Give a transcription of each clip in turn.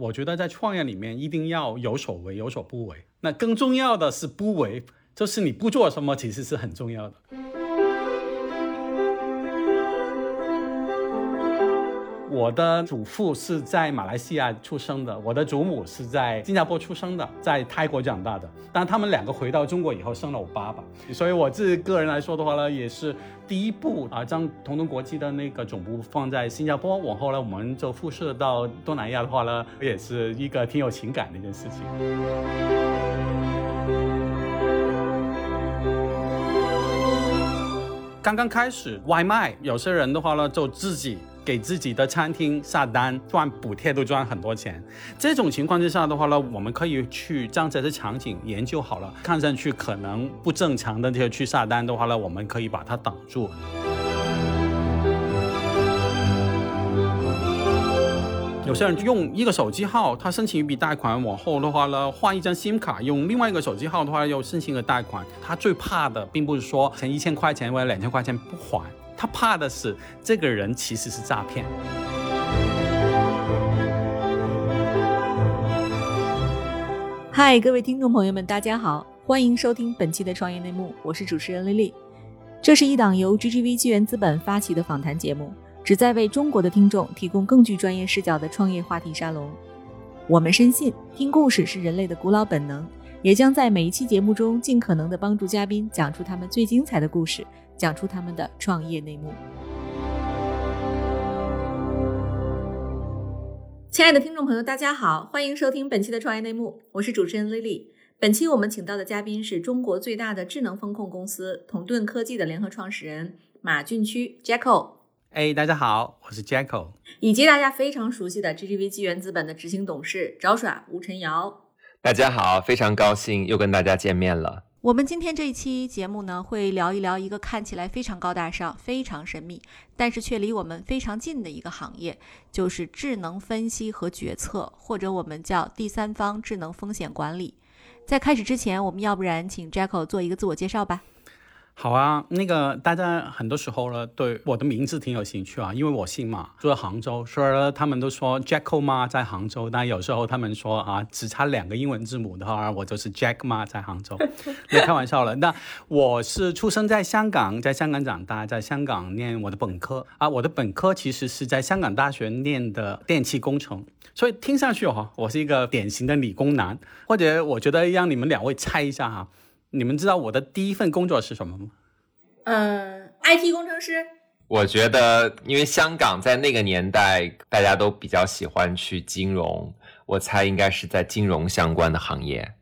我觉得在创业里面一定要有所为，有所不为。那更重要的是不为，就是你不做什么，其实是很重要的。我的祖父是在马来西亚出生的，我的祖母是在新加坡出生的，在泰国长大的。但他们两个回到中国以后生了我爸爸，所以我自己个人来说的话呢，也是第一步啊，将同东国际的那个总部放在新加坡，往后呢我们就辐射到东南亚的话呢，也是一个挺有情感的一件事情。刚刚开始外卖，有些人的话呢，就自己。给自己的餐厅下单赚补贴都赚很多钱，这种情况之下的话呢，我们可以去将这些场景研究好了，看上去可能不正常的这些去下单的话呢，我们可以把它挡住。有些人用一个手机号，他申请一笔贷款，往后的话呢，换一张 SIM 卡，用另外一个手机号的话又申请个贷款，他最怕的并不是说前一千块钱或者两千块钱不还。他怕的是这个人其实是诈骗。嗨，各位听众朋友们，大家好，欢迎收听本期的创业内幕，我是主持人丽丽。这是一档由 GGV 纪元资本发起的访谈节目，旨在为中国的听众提供更具专业视角的创业话题沙龙。我们深信，听故事是人类的古老本能，也将在每一期节目中尽可能的帮助嘉宾讲出他们最精彩的故事。讲出他们的创业内幕。亲爱的听众朋友，大家好，欢迎收听本期的创业内幕，我是主持人 Lily。本期我们请到的嘉宾是中国最大的智能风控公司同盾科技的联合创始人马俊区 Jacko。哎，大家好，我是 Jacko。以及大家非常熟悉的 GGV 纪元资本的执行董事赵耍吴晨瑶。大家好，非常高兴又跟大家见面了。我们今天这一期节目呢，会聊一聊一个看起来非常高大上、非常神秘，但是却离我们非常近的一个行业，就是智能分析和决策，或者我们叫第三方智能风险管理。在开始之前，我们要不然请 Jacko 做一个自我介绍吧。好啊，那个大家很多时候呢，对我的名字挺有兴趣啊，因为我姓马，住在杭州，所以呢，他们都说 Jacko 妈在杭州。但有时候他们说啊，只差两个英文字母的话，我就是 Jack 妈在杭州。别开玩笑了。那我是出生在香港，在香港长大，在香港念我的本科啊。我的本科其实是在香港大学念的电气工程，所以听上去哈，我是一个典型的理工男。或者我觉得让你们两位猜一下哈。你们知道我的第一份工作是什么吗？嗯，IT 工程师。我觉得，因为香港在那个年代，大家都比较喜欢去金融，我猜应该是在金融相关的行业。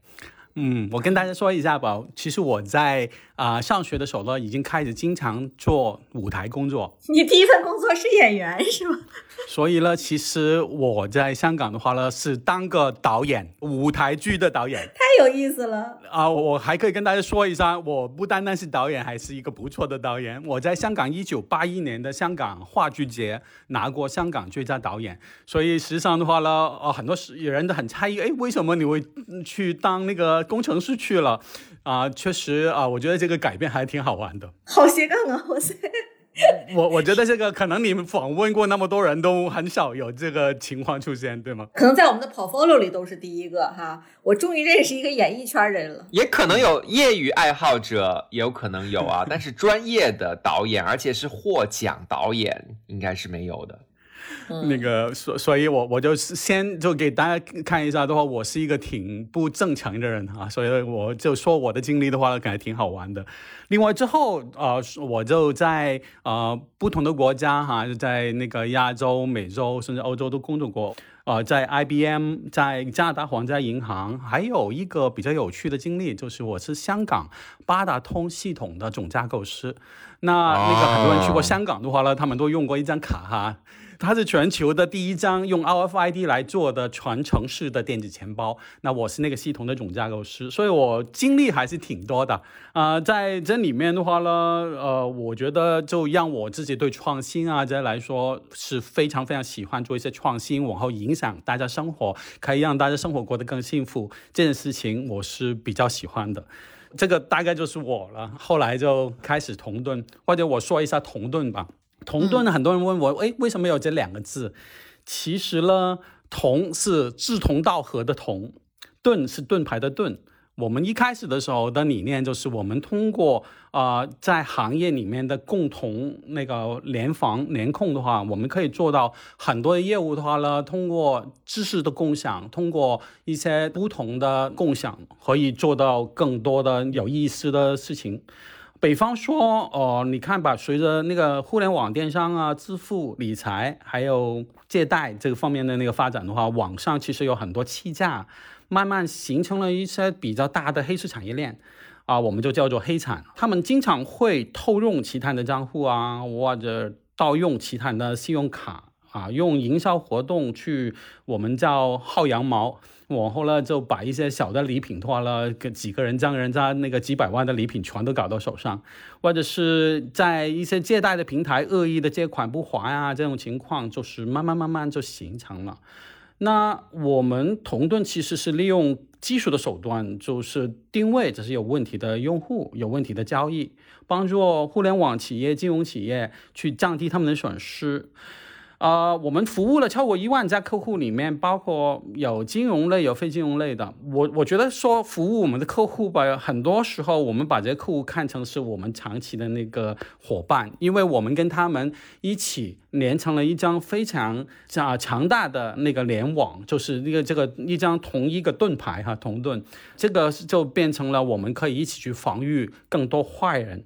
嗯，我跟大家说一下吧。其实我在啊上学的时候呢，已经开始经常做舞台工作。你第一份工作是演员是吗？所以呢，其实我在香港的话呢，是当个导演，舞台剧的导演。太有意思了啊！我还可以跟大家说一下，我不单单是导演，还是一个不错的导演。我在香港一九八一年的香港话剧节拿过香港最佳导演。所以实际上的话呢，呃，很多时人都很诧异，哎，为什么你会去当那个工程师去了？啊，确实啊，我觉得这个改变还挺好玩的。好斜杠啊！哇塞。我我觉得这个可能你们访问过那么多人都很少有这个情况出现，对吗？可能在我们的 portfolio 里都是第一个哈。我终于认识一个演艺圈人了。也可能有业余爱好者，也有可能有啊。但是专业的导演，而且是获奖导演，应该是没有的。那个，所所以，我我就先就给大家看一下的话，我是一个挺不正常的人啊，所以我就说我的经历的话，感觉挺好玩的。另外之后，呃，我就在呃不同的国家哈，在那个亚洲、美洲甚至欧洲都工作过。呃，在 IBM，在加拿大皇家银行，还有一个比较有趣的经历，就是我是香港八达通系统的总架构师。那那个很多人去过香港的话呢，他们都用过一张卡哈。它是全球的第一张用 RFID 来做的全城市的电子钱包。那我是那个系统的总架构师，所以我经历还是挺多的啊。在这里面的话呢，呃，我觉得就让我自己对创新啊这来说是非常非常喜欢做一些创新，往后影响大家生活，可以让大家生活过得更幸福这件事情，我是比较喜欢的。这个大概就是我了。后来就开始同盾，或者我说一下同盾吧。同盾，很多人问我，哎，为什么有这两个字？其实呢，同是志同道合的同，盾是盾牌的盾。我们一开始的时候的理念就是，我们通过啊，在行业里面的共同那个联防联控的话，我们可以做到很多的业务的话呢，通过知识的共享，通过一些不同的共享，可以做到更多的有意思的事情。比方说，哦，你看吧，随着那个互联网电商啊、支付、理财还有借贷这个方面的那个发展的话，网上其实有很多气价。慢慢形成了一些比较大的黑市产业链，啊，我们就叫做黑产。他们经常会偷用其他人的账户啊，或者盗用其他人的信用卡啊，用营销活动去我们叫薅羊毛。往后呢，就把一些小的礼品的话呢，给几个人将人家那个几百万的礼品全都搞到手上，或者是在一些借贷的平台恶意的借款不还啊，这种情况就是慢慢慢慢就形成了。那我们同盾其实是利用技术的手段，就是定位这是有问题的用户、有问题的交易，帮助互联网企业、金融企业去降低他们的损失。呃，我们服务了超过一万家客户，里面包括有金融类、有非金融类的。我我觉得说服务我们的客户吧，很多时候我们把这些客户看成是我们长期的那个伙伴，因为我们跟他们一起连成了一张非常啊强大的那个联网，就是那个这个一张同一个盾牌哈，同盾，这个就变成了我们可以一起去防御更多坏人。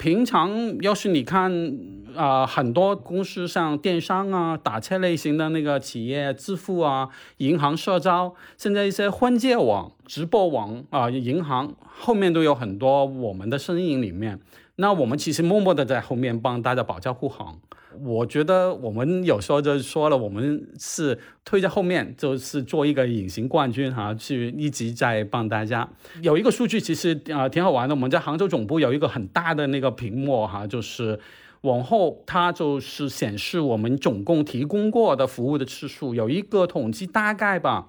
平常要是你看啊，很多公司像电商啊、打车类型的那个企业、支付啊、银行、社招，现在一些婚介网、直播网啊、银行后面都有很多我们的身影里面。那我们其实默默的在后面帮大家保驾护航。我觉得我们有时候就说了，我们是推在后面，就是做一个隐形冠军哈，去一直在帮大家。有一个数据其实啊挺好玩的，我们在杭州总部有一个很大的那个屏幕哈，就是往后它就是显示我们总共提供过的服务的次数，有一个统计大概吧，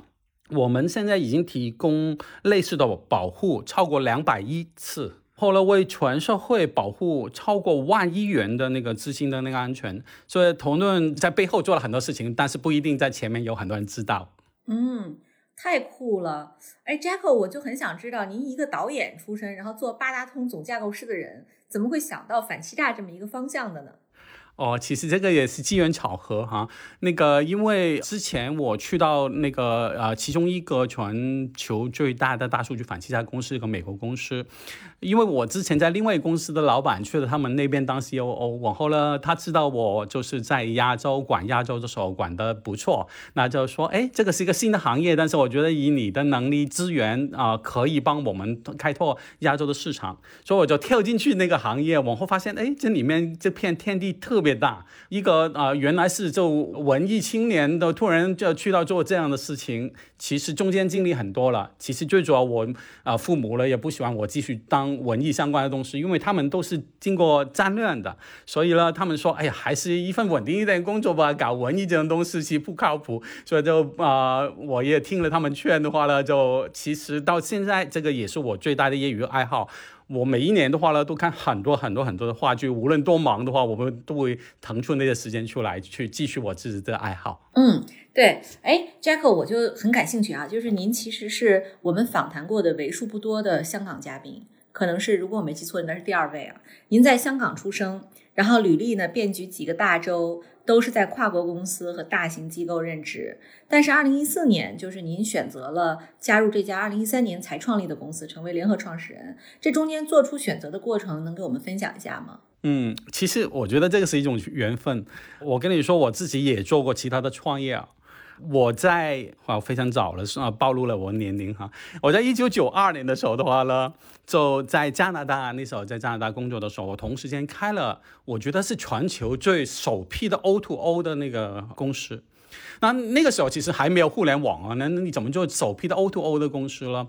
我们现在已经提供类似的保护超过两百亿次。后来为全社会保护超过万亿元的那个资金的那个安全，所以同论在背后做了很多事情，但是不一定在前面有很多人知道。嗯，太酷了！哎，Jacko，我就很想知道，您一个导演出身，然后做八达通总架构师的人，怎么会想到反欺诈这么一个方向的呢？哦，其实这个也是机缘巧合哈。那个，因为之前我去到那个呃，其中一个全球最大的大数据反欺诈公司，一个美国公司。因为我之前在另外一公司的老板去了他们那边当 COO，往后呢，他知道我就是在亚洲管亚洲的时候管得不错，那就说，哎，这个是一个新的行业，但是我觉得以你的能力资源啊，可以帮我们开拓亚洲的市场，所以我就跳进去那个行业，往后发现，哎，这里面这片天地特别大，一个啊原来是就文艺青年的，突然就去到做这样的事情，其实中间经历很多了，其实最主要我啊父母呢也不喜欢我继续当。文艺相关的东西，因为他们都是经过战乱的，所以呢，他们说，哎呀，还是一份稳定一点工作吧，搞文艺这种东西其实不靠谱，所以就啊，我也听了他们劝的话呢，就其实到现在，这个也是我最大的业余爱好。我每一年的话呢，都看很多很多很多的话剧，无论多忙的话，我们都会腾出那些时间出来，去继续我自己的爱好。嗯，对，哎，Jack，我就很感兴趣啊，就是您其实是我们访谈过的为数不多的香港嘉宾。可能是，如果我没记错，应该是第二位啊。您在香港出生，然后履历呢遍及几个大洲，都是在跨国公司和大型机构任职。但是，二零一四年就是您选择了加入这家二零一三年才创立的公司，成为联合创始人。这中间做出选择的过程，能给我们分享一下吗？嗯，其实我觉得这个是一种缘分。我跟你说，我自己也做过其他的创业啊。我在啊非常早了，是啊暴露了我年龄哈。我在一九九二年的时候的话呢，就在加拿大那时候在加拿大工作的时候，我同时间开了我觉得是全球最首批的 O to O 的那个公司。那那个时候其实还没有互联网啊，那那你怎么做首批的 O to O 的公司了？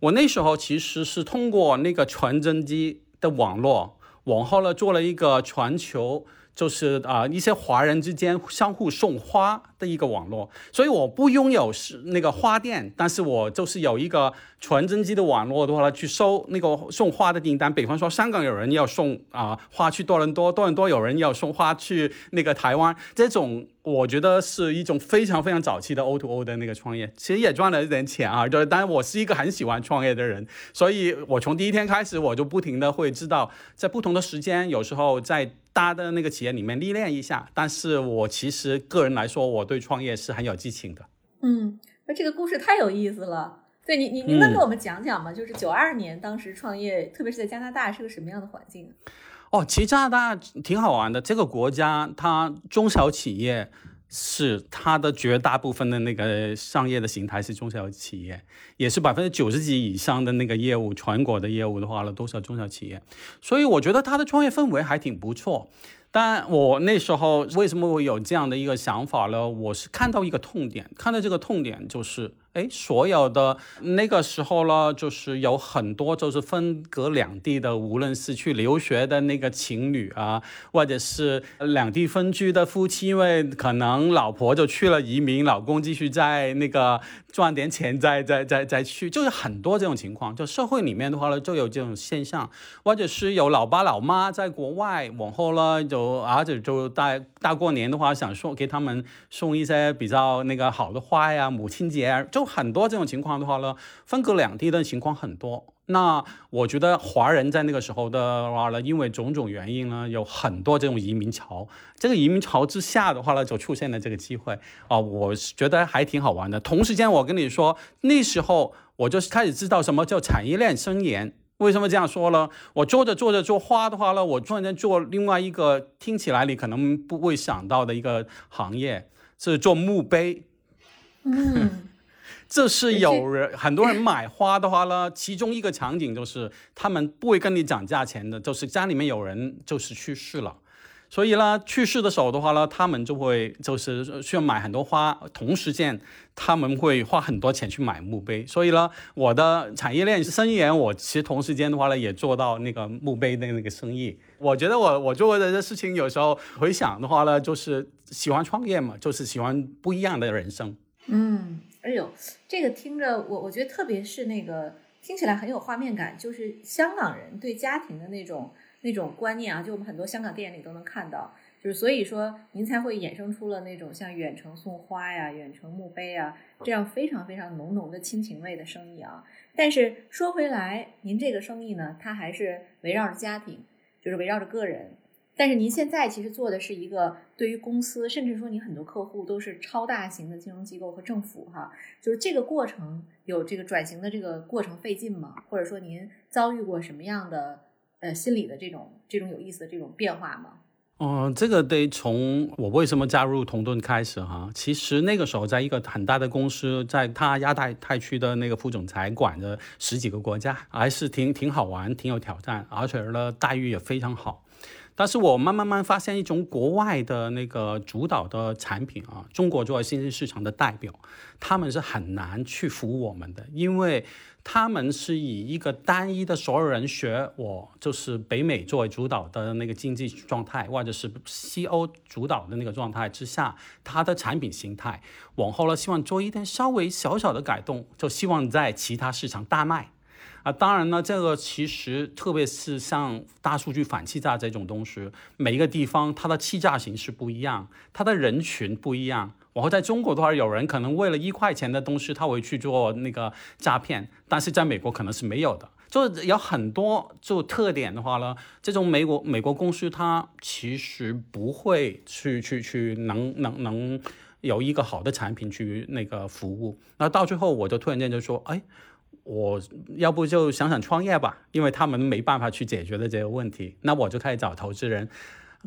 我那时候其实是通过那个传真机的网络，往后呢做了一个全球。就是啊，一些华人之间相互送花的一个网络，所以我不拥有是那个花店，但是我就是有一个传真机的网络的话呢去收那个送花的订单。比方说，香港有人要送啊花去多伦多，多伦多有人要送花去那个台湾，这种我觉得是一种非常非常早期的 O to O 的那个创业，其实也赚了一点钱啊。就当然我是一个很喜欢创业的人，所以我从第一天开始我就不停的会知道，在不同的时间，有时候在。大的那个企业里面历练一下，但是我其实个人来说，我对创业是很有激情的。嗯，那这个故事太有意思了。对你，你您能给我们讲讲吗？就是九二年当时创业，特别是在加拿大是个什么样的环境？哦，其实加拿大挺好玩的。这个国家它中小企业。是它的绝大部分的那个商业的形态是中小企业，也是百分之九十几以上的那个业务，全国的业务的话呢，都是中小企业，所以我觉得它的创业氛围还挺不错。但我那时候为什么会有这样的一个想法呢？我是看到一个痛点，看到这个痛点就是。哎，所有的那个时候呢，就是有很多就是分隔两地的，无论是去留学的那个情侣啊，或者是两地分居的夫妻，因为可能老婆就去了移民，老公继续在那个赚点钱，再再再再去，就是很多这种情况。就社会里面的话呢，就有这种现象，或者是有老爸老妈在国外，往后呢就儿子就大大过年的话，想送给他们送一些比较那个好的花呀，母亲节就。很多这种情况的话呢，分隔两地的情况很多。那我觉得华人在那个时候的话呢，因为种种原因呢，有很多这种移民潮。这个移民潮之下的话呢，就出现了这个机会啊，我觉得还挺好玩的。同时间，我跟你说，那时候我就开始知道什么叫产业链生延。为什么这样说呢？我做着做着做花的话呢，我突然间做另外一个听起来你可能不会想到的一个行业，是做墓碑。嗯。这是有人很多人买花的话呢，其中一个场景就是他们不会跟你讲价钱的，就是家里面有人就是去世了，所以呢去世的时候的话呢，他们就会就是需要买很多花，同时间他们会花很多钱去买墓碑，所以呢我的产业链生意，我其实同时间的话呢也做到那个墓碑的那个生意。我觉得我我做的这事情有时候回想的话呢，就是喜欢创业嘛，就是喜欢不一样的人生。嗯。哎呦，这个听着我，我觉得特别是那个听起来很有画面感，就是香港人对家庭的那种那种观念啊，就我们很多香港电影里都能看到，就是所以说您才会衍生出了那种像远程送花呀、远程墓碑啊这样非常非常浓浓的亲情味的生意啊。但是说回来，您这个生意呢，它还是围绕着家庭，就是围绕着个人。但是您现在其实做的是一个对于公司，甚至说你很多客户都是超大型的金融机构和政府哈，就是这个过程有这个转型的这个过程费劲吗？或者说您遭遇过什么样的呃心理的这种这种有意思的这种变化吗？哦，这个得从我为什么加入同盾开始哈。其实那个时候在一个很大的公司，在他亚太太区的那个副总裁管着十几个国家，还是挺挺好玩，挺有挑战，而且呢待遇也非常好。但是我慢慢慢发现一种国外的那个主导的产品啊，中国作为新兴市场的代表，他们是很难去服务我们的，因为他们是以一个单一的所有人学我就是北美作为主导的那个经济状态，或者是西欧主导的那个状态之下，它的产品形态往后呢，希望做一点稍微小小的改动，就希望在其他市场大卖。啊，当然呢，这个其实特别是像大数据反欺诈这种东西，每一个地方它的欺诈形式不一样，它的人群不一样。然后在中国的话，有人可能为了一块钱的东西，他会去做那个诈骗，但是在美国可能是没有的。就是有很多就特点的话呢，这种美国美国公司它其实不会去去去能能能有一个好的产品去那个服务。那到最后，我就突然间就说，哎。我要不就想想创业吧，因为他们没办法去解决的这个问题，那我就开始找投资人。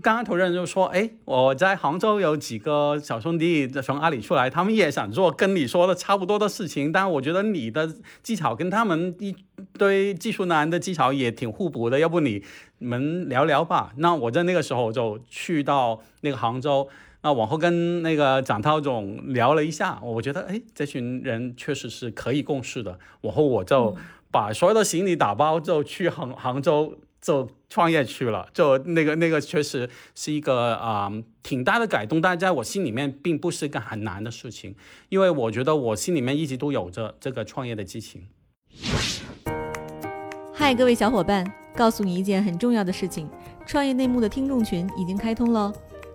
刚刚投资人就说：“哎，我在杭州有几个小兄弟从阿里出来，他们也想做跟你说的差不多的事情，但我觉得你的技巧跟他们一堆技术男的技巧也挺互补的，要不你们聊聊吧？”那我在那个时候就去到那个杭州。那往后跟那个蒋涛总聊了一下，我觉得哎，这群人确实是可以共事的。往后我就把所有的行李打包，就去杭杭州就创业去了，就那个那个确实是一个啊、挺大的改动，但在我心里面并不是一个很难的事情，因为我觉得我心里面一直都有着这个创业的激情。嗨，各位小伙伴，告诉你一件很重要的事情：创业内幕的听众群已经开通喽。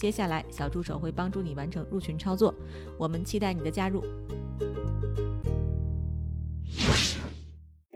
接下来，小助手会帮助你完成入群操作。我们期待你的加入。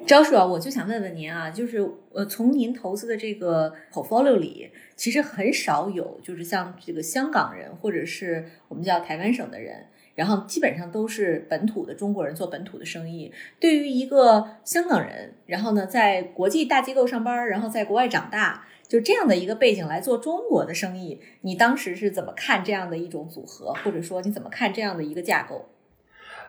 招叔啊，我就想问问您啊，就是呃，从您投资的这个 portfolio 里，其实很少有就是像这个香港人或者是我们叫台湾省的人，然后基本上都是本土的中国人做本土的生意。对于一个香港人，然后呢，在国际大机构上班，然后在国外长大。就这样的一个背景来做中国的生意，你当时是怎么看这样的一种组合，或者说你怎么看这样的一个架构？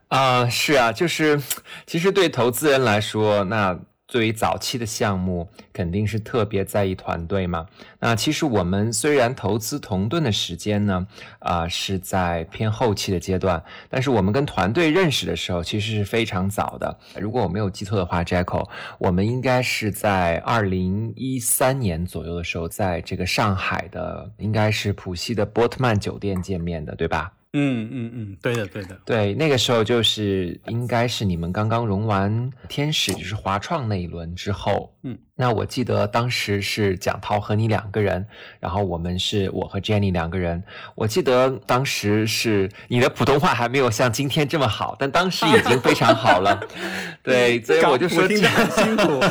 啊、是啊，就是其实对投资人来说，那作为早期的项目，肯定是特别在意团队嘛。那其实我们虽然投资同盾的时间呢，啊、是在偏后期的阶段，但是我们跟团队认识的时候，其实是非常早的。如果我没有记错的话，Jacko，我们应该是在二零一三年左右的时候，在这个上海的，应该是浦西的波特曼酒店见面的，对吧？嗯嗯嗯，对的对的。对，那个时候就是应该是你们刚刚融完天使，就是华创那一轮之后，嗯，那我记得当时是蒋涛和你两个人，然后我们是我和 Jenny 两个人。我记得当时是你的普通话还没有像今天这么好，但当时已经非常好了。对，所以我就说我听着很辛苦。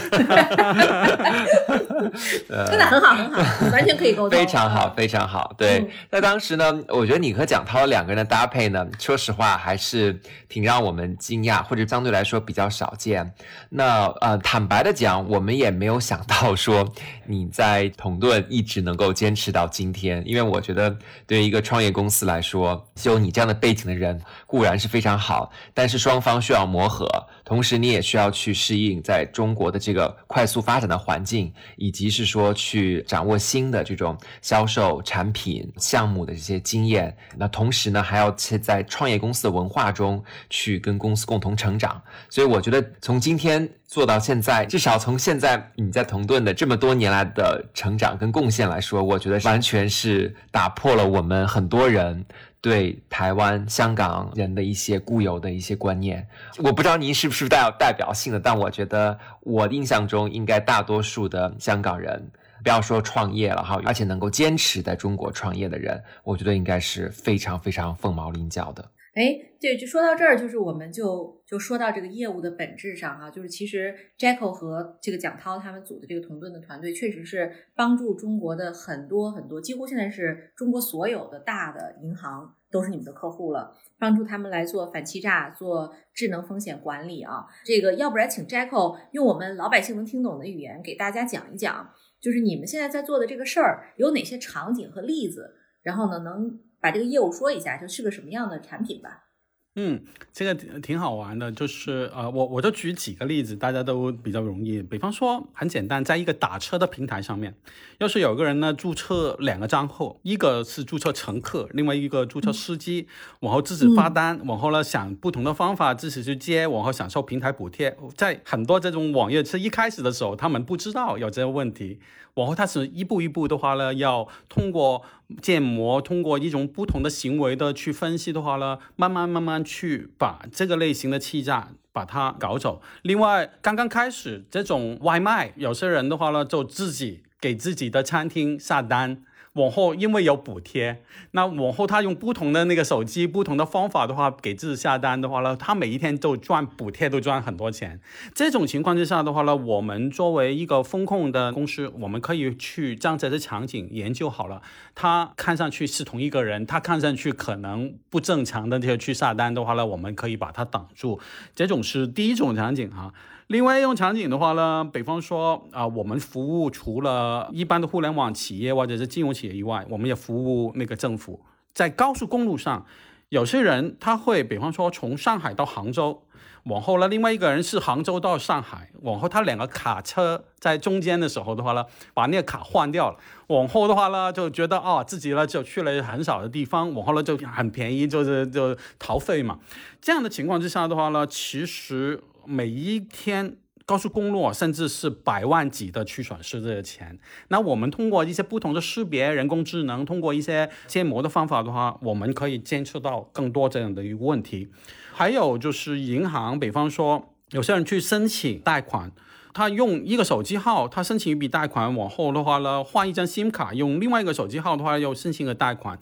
真的很好，很好，完全可以沟通，非常好，非常好。对嗯，那当时呢，我觉得你和蒋涛两个人的搭配呢，说实话还是挺让我们惊讶，或者相对来说比较少见。那呃，坦白的讲，我们也也没有想到说你在同盾一直能够坚持到今天，因为我觉得对于一个创业公司来说，有你这样的背景的人固然是非常好，但是双方需要磨合，同时你也需要去适应在中国的这个快速发展的环境，以及是说去掌握新的这种销售产品项目的这些经验。那同时呢，还要去在创业公司的文化中去跟公司共同成长。所以我觉得从今天做到现在，至少从现在你在同盾的这么多年来的成长跟贡献来说，我觉得完全是打破了我们很多人。对台湾、香港人的一些固有的一些观念，我不知道您是不是带有代表性的，但我觉得我印象中应该大多数的香港人，不要说创业了哈，而且能够坚持在中国创业的人，我觉得应该是非常非常凤毛麟角的。哎，对，就说到这儿，就是我们就就说到这个业务的本质上哈、就是其实 Jacko 和这个蒋涛他们组的这个同盾的团队，确实是帮助中国的很多很多，几乎现在是中国所有的大的银行都是你们的客户了，帮助他们来做反欺诈、做智能风险管理啊。这个要不然请 Jacko 用我们老百姓能听懂的语言给大家讲一讲，就是你们现在在做的这个事儿有哪些场景和例子，然后呢能。把这个业务说一下，就是个什么样的产品吧。嗯，这个挺挺好玩的，就是呃，我我就举几个例子，大家都比较容易。比方说，很简单，在一个打车的平台上面，要是有个人呢注册两个账户，一个是注册乘客，另外一个注册司机，往后自己发单，往后呢想不同的方法自己去接，往后享受平台补贴。在很多这种网页是一开始的时候，他们不知道有这个问题，往后他是一步一步的话呢，要通过建模，通过一种不同的行为的去分析的话呢，慢慢慢慢去把这个类型的欺诈把它搞走。另外，刚刚开始这种外卖，有些人的话呢，就自己给自己的餐厅下单。往后因为有补贴，那往后他用不同的那个手机、不同的方法的话，给自己下单的话呢，他每一天都赚补贴，都赚很多钱。这种情况之下的话呢，我们作为一个风控的公司，我们可以去将这些场景研究好了。他看上去是同一个人，他看上去可能不正常的这些去下单的话呢，我们可以把它挡住。这种是第一种场景哈、另外一种场景的话呢，比方说啊、我们服务除了一般的互联网企业或者是金融企业以外，我们也服务那个政府。在高速公路上，有些人他会，比方说从上海到杭州，往后呢，另外一个人是杭州到上海，往后他两个卡车在中间的时候的话呢，把那个卡换掉了，往后的话呢，就觉得哦自己呢就去了很少的地方，往后呢就很便宜，就是就逃费嘛。这样的情况之下的话呢，其实每一天。高速公路甚至是百万级的去损失这些钱。那我们通过一些不同的识别、人工智能，通过一些建模的方法的话，我们可以监测到更多这样的一个问题。还有就是银行，比方说有些人去申请贷款，他用一个手机号，他申请一笔贷款，往后的话呢，换一张 SIM 卡，用另外一个手机号的话又申请个贷款。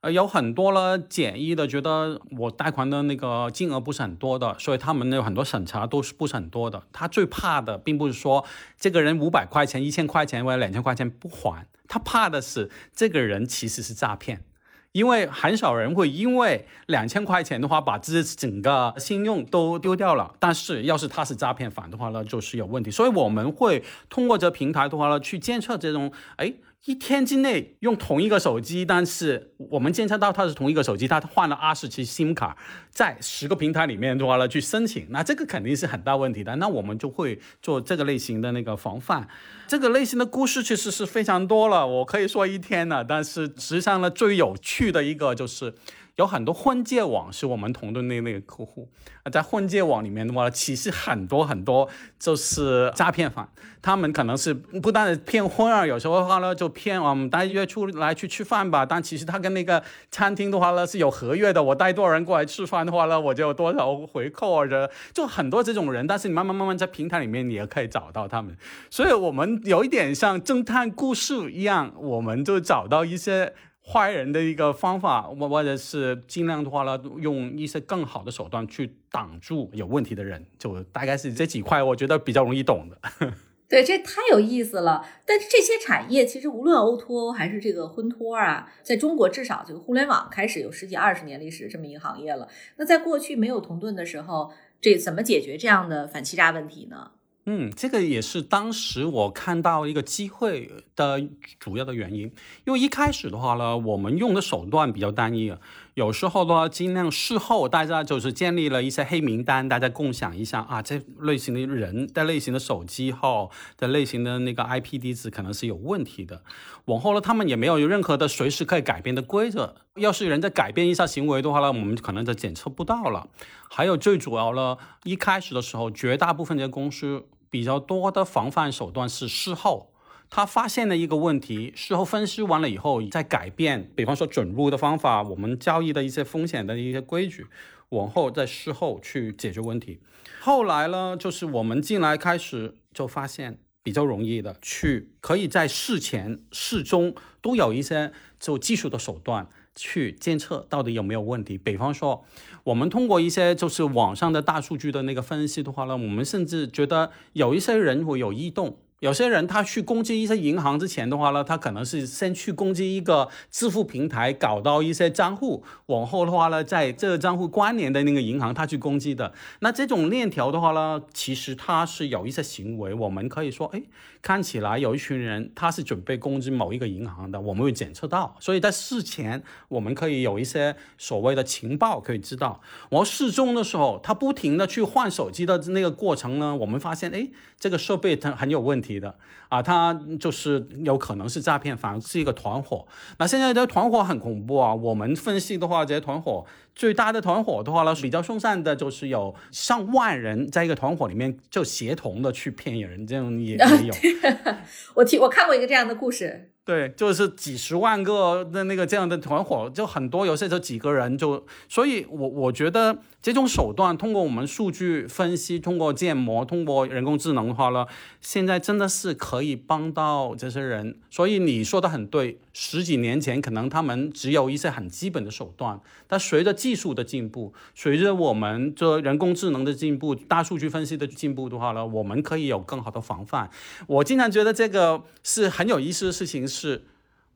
呃，有很多了简易的，觉得我贷款的那个金额不是很多的，所以他们有很多审查都是不是很多的。他最怕的并不是说这个人五百块钱、一千块钱或者两千块钱不还，他怕的是这个人其实是诈骗。因为很少人会因为两千块钱的话把自己整个信用都丢掉了，但是要是他是诈骗犯的话呢，就是有问题。所以我们会通过这平台的话呢，去监测这种，哎，一天之内用同一个手机，但是我们监测到它是同一个手机，它换了二十期 SIM 卡，在十个平台里面的话呢去申请，那这个肯定是很大问题的。那我们就会做这个类型的那个防范。这个类型的故事其实是非常多了，我可以说一天了。但是实际上呢，最有趣的一个就是有很多婚介网是我们同的那那个客户，在婚介网里面的话，其实很多很多就是诈骗犯，他们可能是不但是骗婚啊，有时候的话呢就骗我们大家约出来去吃饭吧，但其实他跟那个餐厅的话呢是有合约的，我带多少人过来吃饭的话呢，我就有多少回扣或者就很多这种人，但是你慢慢慢慢在平台里面你也可以找到他们，所以我们有一点像侦探故事一样，我们就找到一些。坏人的一个方法，或或者是尽量的话呢，用一些更好的手段去挡住有问题的人，就大概是这几块，我觉得比较容易懂的。对，这太有意思了。但是这些产业其实无论 O to O 还是这个婚托啊，在中国至少这个互联网开始有十几二十年历史这么一个行业了。那在过去没有同盾的时候，这怎么解决这样的反欺诈问题呢？嗯，这个也是当时我看到一个机会的主要的原因，因为一开始的话呢，我们用的手段比较单一，有时候的话尽量事后大家就是建立了一些黑名单，大家共享一下啊，这类型的人、的类型的手机号、的类型的那个 IP 地址可能是有问题的。往后呢，他们也没有任何的随时可以改变的规则，要是人在改变一下行为的话呢，我们可能就检测不到了。还有最主要呢，一开始的时候，绝大部分的公司。比较多的防范手段是事后，他发现了一个问题，事后分析完了以后再改变，比方说准入的方法，我们交易的一些风险的一些规矩，往后在事后去解决问题。后来呢，就是我们进来开始就发现比较容易的，去可以在事前、事中都有一些就技术的手段。去监测到底有没有问题。比方说，我们通过一些就是网上的大数据的那个分析的话呢，我们甚至觉得有一些人会有异动。有些人他去攻击一些银行之前的话呢，他可能是先去攻击一个支付平台，搞到一些账户，往后的话呢，在这个账户关联的那个银行他去攻击的。那这种链条的话呢，其实它是有一些行为，我们可以说，哎，看起来有一群人他是准备攻击某一个银行的，我们会检测到。所以在事前我们可以有一些所谓的情报可以知道。我事中的时候，他不停的去换手机的那个过程呢，我们发现，哎，这个设备它很有问题。的啊，他就是有可能是诈骗，反而是一个团伙。那现在的团伙很恐怖啊。我们分析的话，这些团伙最大的团伙的话呢，比较松散的，就是有上万人在一个团伙里面就协同的去骗人，这样也也有。我听我看过一个这样的故事。对，就是几十万个的那个这样的团伙，就很多，有些就几个人就，所以我我觉得这种手段，通过我们数据分析，通过建模，通过人工智能的话呢，现在真的是可以帮到这些人。所以你说的很对，十几年前可能他们只有一些很基本的手段，但随着技术的进步，随着我们这人工智能的进步，大数据分析的进步的话呢，我们可以有更好的防范。我经常觉得这个是很有意思的事情。是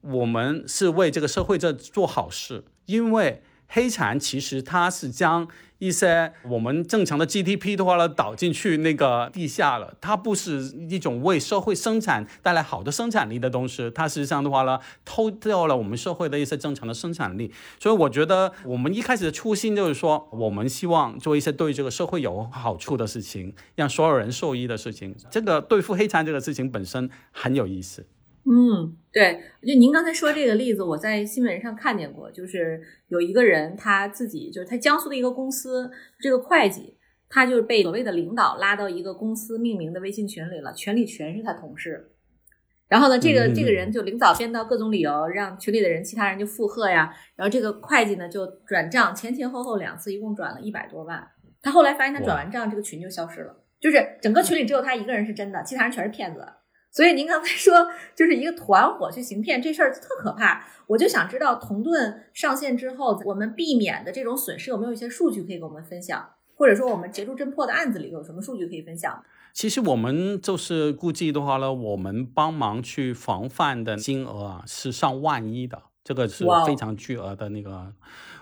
我们是为这个社会在做好事，因为黑产其实它是将一些我们正常的 GDP 的话呢导进去那个地下了，它不是一种为社会生产带来好的生产力的东西，它实际上的话呢偷掉了我们社会的一些正常的生产力。所以我觉得我们一开始的初心就是说，我们希望做一些对这个社会有好处的事情，让所有人受益的事情。这个对付黑产这个事情本身很有意思。嗯，对，就您刚才说这个例子，我在新闻上看见过，就是有一个人他自己就是他江苏的一个公司这个会计，他就是被所谓的领导拉到一个公司命名的微信群里了，群里全是他同事。然后呢，这个这个人就领导编造各种理由，让群里的人其他人就附和呀。然后这个会计呢就转账，前前后后两次一共转了一百多万。他后来发现他转完账，这个群就消失了，就是整个群里只有他一个人是真的，其他人全是骗子。所以您刚才说就是一个团伙去行骗这事儿特可怕，我就想知道同盾上线之后，我们避免的这种损失有没有一些数据可以跟我们分享，或者说我们截住侦破的案子里有什么数据可以分享？其实我们就是估计的话呢，我们帮忙去防范的金额啊是上万亿的，这个是非常巨额的那个。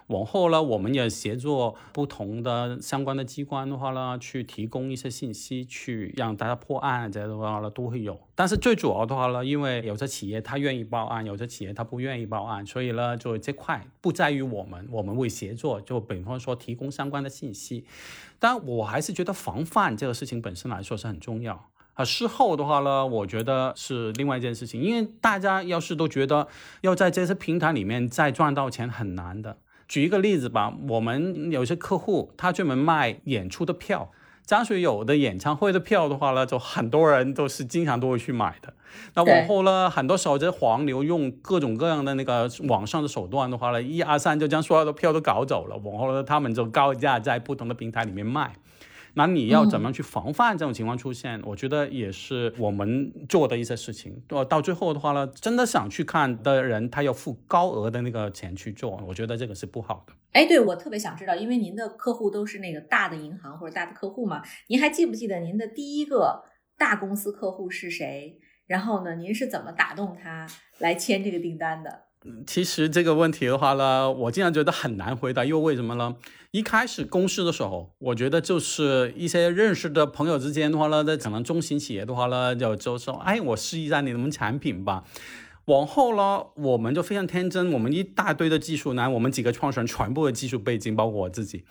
往后呢，我们也协作不同的相关的机关的话呢，去提供一些信息，去让大家破案，这样的话呢都会有。但是最主要的话呢，因为有些企业他愿意报案，有些企业他不愿意报案，所以呢，就这块不在于我们，我们会协作，就比方说提供相关的信息。但我还是觉得防范这个事情本身来说是很重要啊。事后的话呢，我觉得是另外一件事情，因为大家要是都觉得要在这些平台里面再赚到钱很难的。举一个例子吧，我们有些客户他专门卖演出的票，张学友的演唱会的票的话呢，就很多人都是经常都会去买的。那往后呢，很多时候这黄牛用各种各样的那个网上的手段的话呢，一二三就将所有的票都搞走了。往后呢，他们就高价在不同的平台里面卖。那你要怎么样去防范这种情况出现？我觉得也是我们做的一些事情。到到最后的话呢，真的想去看的人，他要付高额的那个钱去做，我觉得这个是不好的。哎，对我特别想知道，因为您的客户都是那个大的银行或者大的客户嘛，您还记不记得您的第一个大公司客户是谁？然后呢，您是怎么打动他来签这个订单的？其实这个问题的话呢，我经常觉得很难回答，因为为什么呢？一开始公司的时候，我觉得就是一些认识的朋友之间的话呢，在可能中型企业的话呢，就就说，哎，我试一下你们产品吧。往后呢，我们就非常天真，我们一大堆的技术男，我们几个创始人全部的技术背景，包括我自己，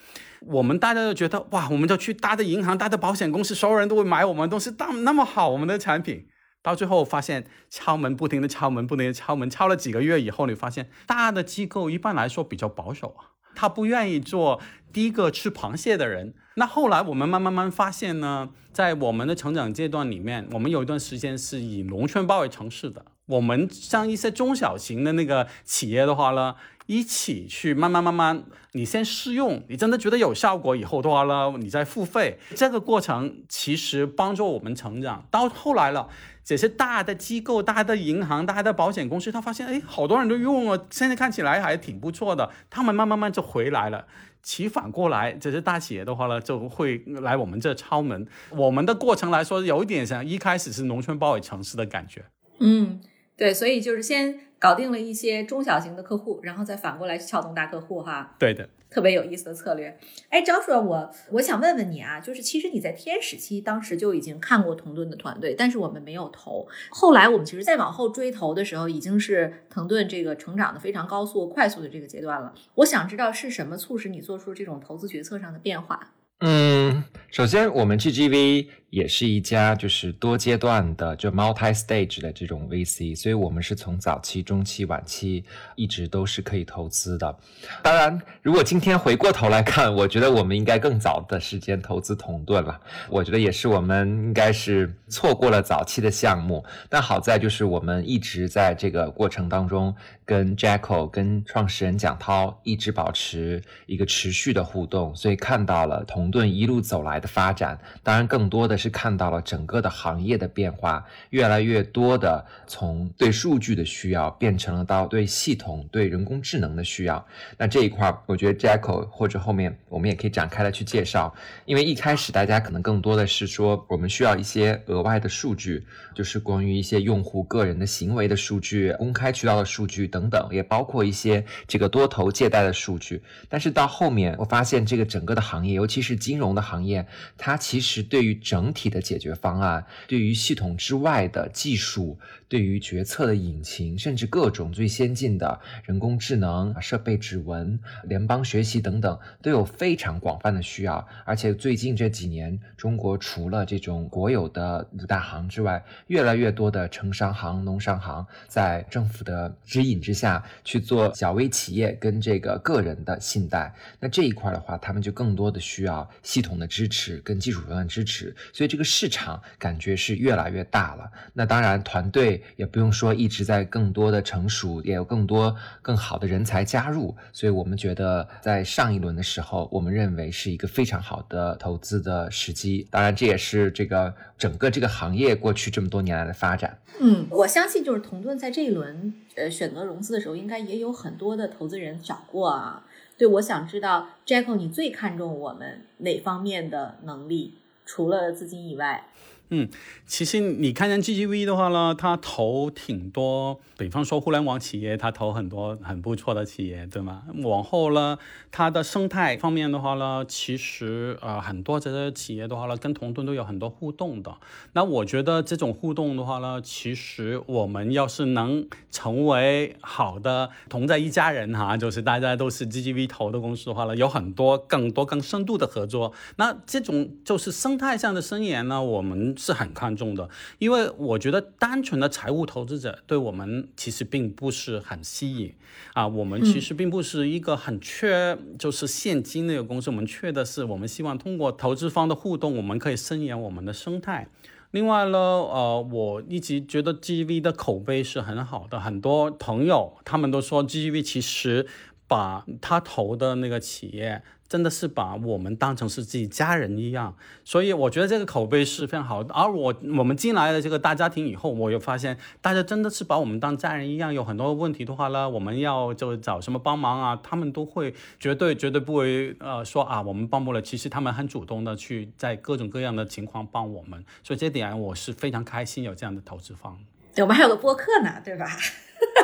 我们大家都觉得哇，我们就去大的银行、大的保险公司，所有人都会买我们东西，那那么好，我们的产品。到最后发现敲门，不停的敲门，不停的敲门，敲了几个月以后，你发现大的机构一般来说比较保守啊，他不愿意做第一个吃螃蟹的人。那后来我们慢慢慢发现呢，在我们的成长阶段里面，我们有一段时间是以农村包围城市的。我们像一些中小型的那个企业的话呢，一起去慢慢慢慢，你先试用，你真的觉得有效果以后的话呢，你再付费。这个过程其实帮助我们成长。到后来了。这些大的机构、大的银行、大的保险公司，他发现，哎，好多人都用了，现在看起来还挺不错的。他们慢慢慢就回来了。其反过来，这些大企业的话呢，就会来我们这敲门。我们的过程来说，有一点像一开始是农村包围城市的感觉。嗯，对，所以就是先搞定了一些中小型的客户，然后再反过来去撬动大客户，哈。对的。特别有意思的策略，哎，张硕，我我想问问你啊，就是其实你在天使期当时就已经看过腾盾的团队，但是我们没有投。后来我们其实再往后追投的时候，已经是腾盾这个成长的非常高速、快速的这个阶段了。我想知道是什么促使你做出这种投资决策上的变化？嗯，首先我们 GGV 也是一家就是多阶段的就 multi stage 的这种 VC，所以我们是从早期、中期、晚期一直都是可以投资的。当然，如果今天回过头来看，我觉得我们应该更早的时间投资同盾了。我觉得也是我们应该是错过了早期的项目，但好在就是我们一直在这个过程当中。跟 Jacko、跟创始人蒋涛一直保持一个持续的互动，所以看到了同盾一路走来的发展。当然，更多的是看到了整个的行业的变化，越来越多的从对数据的需要变成了到对系统、对人工智能的需要。那这一块，我觉得 Jacko 或者后面我们也可以展开的去介绍。因为一开始大家可能更多的是说，我们需要一些额外的数据，就是关于一些用户个人的行为的数据、公开渠道的数据等。等等，也包括一些这个多头借贷的数据。但是到后面，我发现这个整个的行业，尤其是金融的行业，它其实对于整体的解决方案，对于系统之外的技术，对于决策的引擎，甚至各种最先进的人工智能、设备指纹、联邦学习等等，都有非常广泛的需要。而且最近这几年，中国除了这种国有的五大行之外，越来越多的城商行、农商行在政府的指引之下去做小微企业跟这个个人的信贷。那这一块的话，他们就更多的需要系统的支持跟技术手段支持。所以这个市场感觉是越来越大了。那当然，团队也不用说一直在更多的成熟，也有更多更好的人才加入。所以我们觉得，在上一轮的时候，我们认为是一个非常好的投资的时机。当然，这也是这个整个这个行业过去这么多年来的发展。嗯，我相信就是同盾在这一轮呃选择融资的时候，应该也有很多的投资人找过啊。对，我想知道 Jack，你最看重我们哪方面的能力？除了资金以外？嗯，其实你看见 GGV 的话呢，它投挺多，比方说互联网企业，它投很多很不错的企业，对吗？往后呢，它的生态方面的话呢，其实呃很多这些企业的话呢，跟同盾都有很多互动的。那我觉得这种互动的话呢，其实我们要是能成为好的同在一家人哈，就是大家都是 GGV 投的公司的话呢，有很多更多更深度的合作。那这种就是生态上的伸延呢，我们。是很看重的，因为我觉得单纯的财务投资者对我们其实并不是很吸引啊。我们其实并不是一个很缺就是现金的一个公司，我们缺的是我们希望通过投资方的互动，我们可以伸延我们的生态。另外呢，呃，我一直觉得 GV 的口碑是很好的，很多朋友他们都说 GV 其实把他投的那个企业。真的是把我们当成是自己家人一样，所以我觉得这个口碑是非常好的。而我我们进来的这个大家庭以后，我又发现大家真的是把我们当家人一样。有很多问题的话呢，我们要就找什么帮忙啊，他们都会绝对绝对不会呃说啊我们帮不了。其实他们很主动的去在各种各样的情况帮我们，所以这点我是非常开心有这样的投资方。对，我们还有个播客呢，对吧？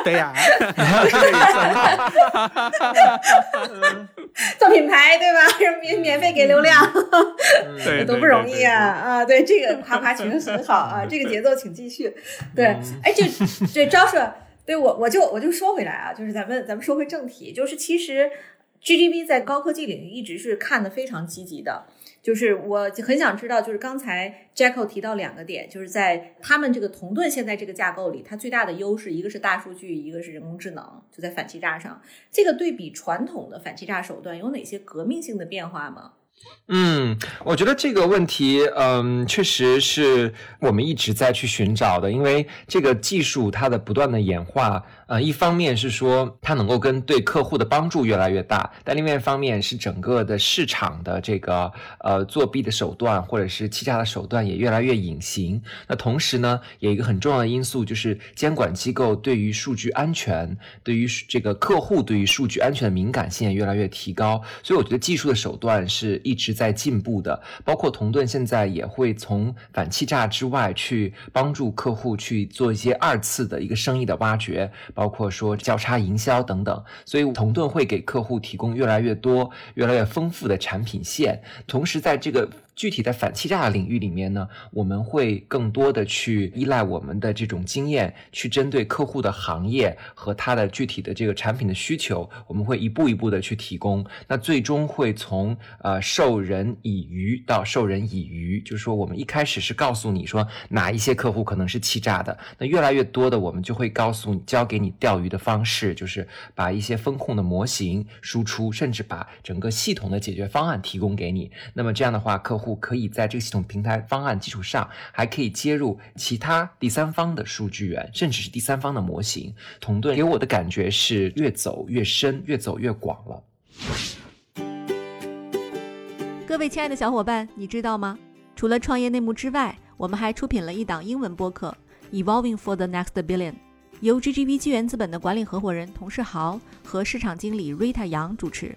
对呀，做品牌对吧？免免费给流量，对，多不容易啊！啊，对，这个夸夸群很好啊，这个节奏请继续。对，哎，这这招数，对我我就我就说回来啊，就是咱们咱们说回正题，就是其实 GGB 在高科技领域一直是看的非常积极的。就是我很想知道，就是刚才 Jacko 提到两个点，就是在他们这个同盾现在这个架构里，它最大的优势，一个是大数据，一个是人工智能，就在反欺诈上。这个对比传统的反欺诈手段，有哪些革命性的变化吗？嗯，我觉得这个问题，嗯，确实是我们一直在去寻找的，因为这个技术它的不断的演化。呃，一方面是说它能够跟对客户的帮助越来越大，但另外一方面是整个的市场的这个呃作弊的手段或者是欺诈的手段也越来越隐形。那同时呢，有一个很重要的因素就是监管机构对于数据安全、对于这个客户对于数据安全的敏感性也越来越提高。所以我觉得技术的手段是一直在进步的，包括同盾现在也会从反欺诈之外去帮助客户去做一些二次的一个生意的挖掘。包括说交叉营销等等，所以同盾会给客户提供越来越多、越来越丰富的产品线，同时在这个。具体在反欺诈的领域里面呢，我们会更多的去依赖我们的这种经验，去针对客户的行业和他的具体的这个产品的需求，我们会一步一步的去提供。那最终会从呃授人以鱼到授人以渔，就是说我们一开始是告诉你说哪一些客户可能是欺诈的，那越来越多的我们就会告诉你教给你钓鱼的方式，就是把一些风控的模型输出，甚至把整个系统的解决方案提供给你。那么这样的话，客户。不可以在这个系统平台方案基础上，还可以接入其他第三方的数据源，甚至是第三方的模型。同盾给我的感觉是越走越深，越走越广了。各位亲爱的小伙伴，你知道吗？除了创业内幕之外，我们还出品了一档英文播客《Evolving for the Next Billion》，由 GGV 纪元资本的管理合伙人童世豪和市场经理 Rita 杨主持。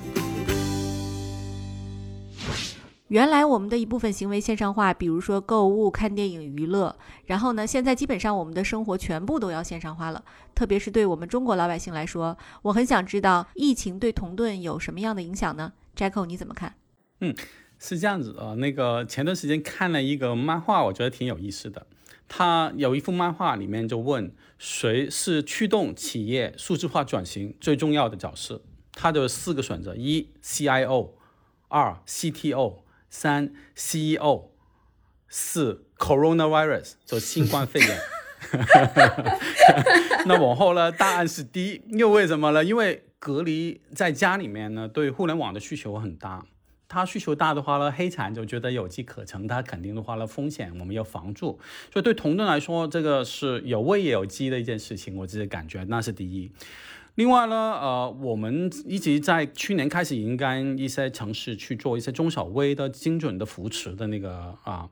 原来我们的一部分行为线上化，比如说购物、看电影、娱乐，然后呢，现在基本上我们的生活全部都要线上化了。特别是对我们中国老百姓来说，我很想知道疫情对同顿有什么样的影响呢？Jacko，你怎么看？嗯。是这样子啊，那个前段时间看了一个漫画，我觉得挺有意思的。他有一幅漫画里面就问谁是驱动企业数字化转型最重要的角色？他的四个选择：一 CIO，二 CTO，三 CEO，四 Coronavirus，就新冠肺炎。那往后呢？答案是 D，又为什么呢？因为隔离在家里面呢，对互联网的需求很大。它需求大的话呢，黑产就觉得有机可乘，它肯定的话呢，风险我们要防住。所以对同盾来说，这个是有危也有机的一件事情，我自己感觉那是第一。另外呢，呃，我们一直在去年开始引跟一些城市去做一些中小微的精准的扶持的那个啊。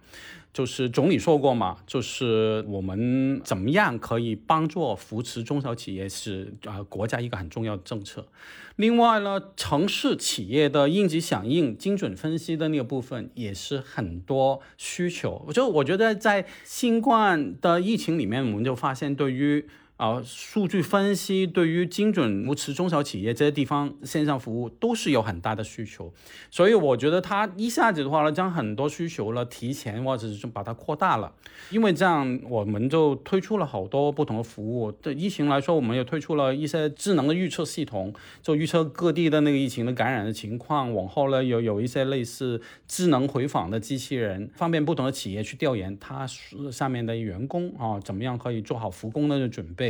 就是总理说过嘛，就是我们怎么样可以帮助扶持中小企业是啊国家一个很重要的政策。另外呢，城市企业的应急响应、精准分析的那个部分也是很多需求。就我觉得在新冠的疫情里面，我们就发现对于。啊，数据分析对于精准扶持中小企业这些地方线上服务都是有很大的需求，所以我觉得它一下子的话呢，将很多需求呢提前或者是把它扩大了，因为这样我们就推出了好多不同的服务。对疫情来说，我们也推出了一些智能的预测系统，就预测各地的那个疫情的感染的情况。往后呢，有有一些类似智能回访的机器人，方便不同的企业去调研它上面的员工啊，怎么样可以做好复工的准备。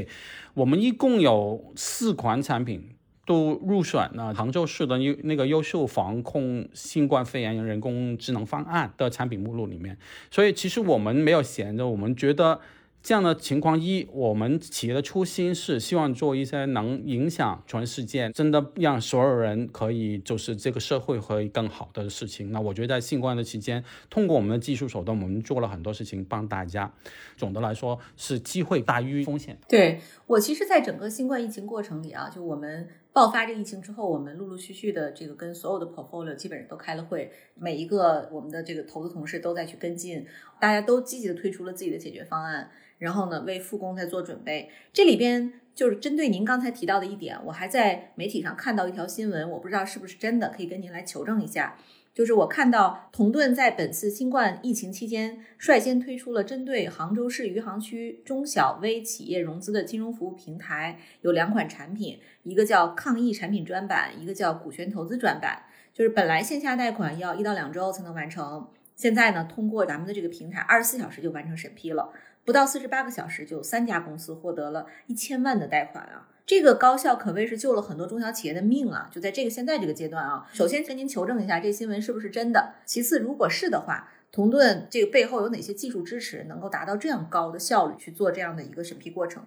我们一共有四款产品都入选了杭州市的优那个优秀防控新冠肺炎人工智能方案的产品目录里面，所以其实我们没有闲着，我们觉得。这样的情况一，我们企业的初心是希望做一些能影响全世界，真的让所有人可以就是这个社会会更好的事情。那我觉得在新冠的期间，通过我们的技术手段，我们做了很多事情帮大家。总的来说是机会大于风险。对我其实，在整个新冠疫情过程里啊，就我们爆发这疫情之后，我们陆陆续续的这个跟所有的 portfolio 基本上都开了会，每一个我们的这个投资同事都在去跟进，大家都积极的推出了自己的解决方案。然后呢，为复工在做准备。这里边就是针对您刚才提到的一点，我还在媒体上看到一条新闻，我不知道是不是真的，可以跟您来求证一下。就是我看到同盾在本次新冠疫情期间，率先推出了针对杭州市余杭区中小微企业融资的金融服务平台，有两款产品，一个叫抗疫产品专版，一个叫股权投资专版。就是本来线下贷款要一到两周才能完成，现在呢，通过咱们的这个平台，二十四小时就完成审批了。不到四十八个小时，就三家公司获得了一千万的贷款啊！这个高校可谓是救了很多中小企业的命啊！就在这个现在这个阶段啊，首先跟您求证一下这新闻是不是真的。其次，如果是的话，同盾这个背后有哪些技术支持，能够达到这样高的效率去做这样的一个审批过程？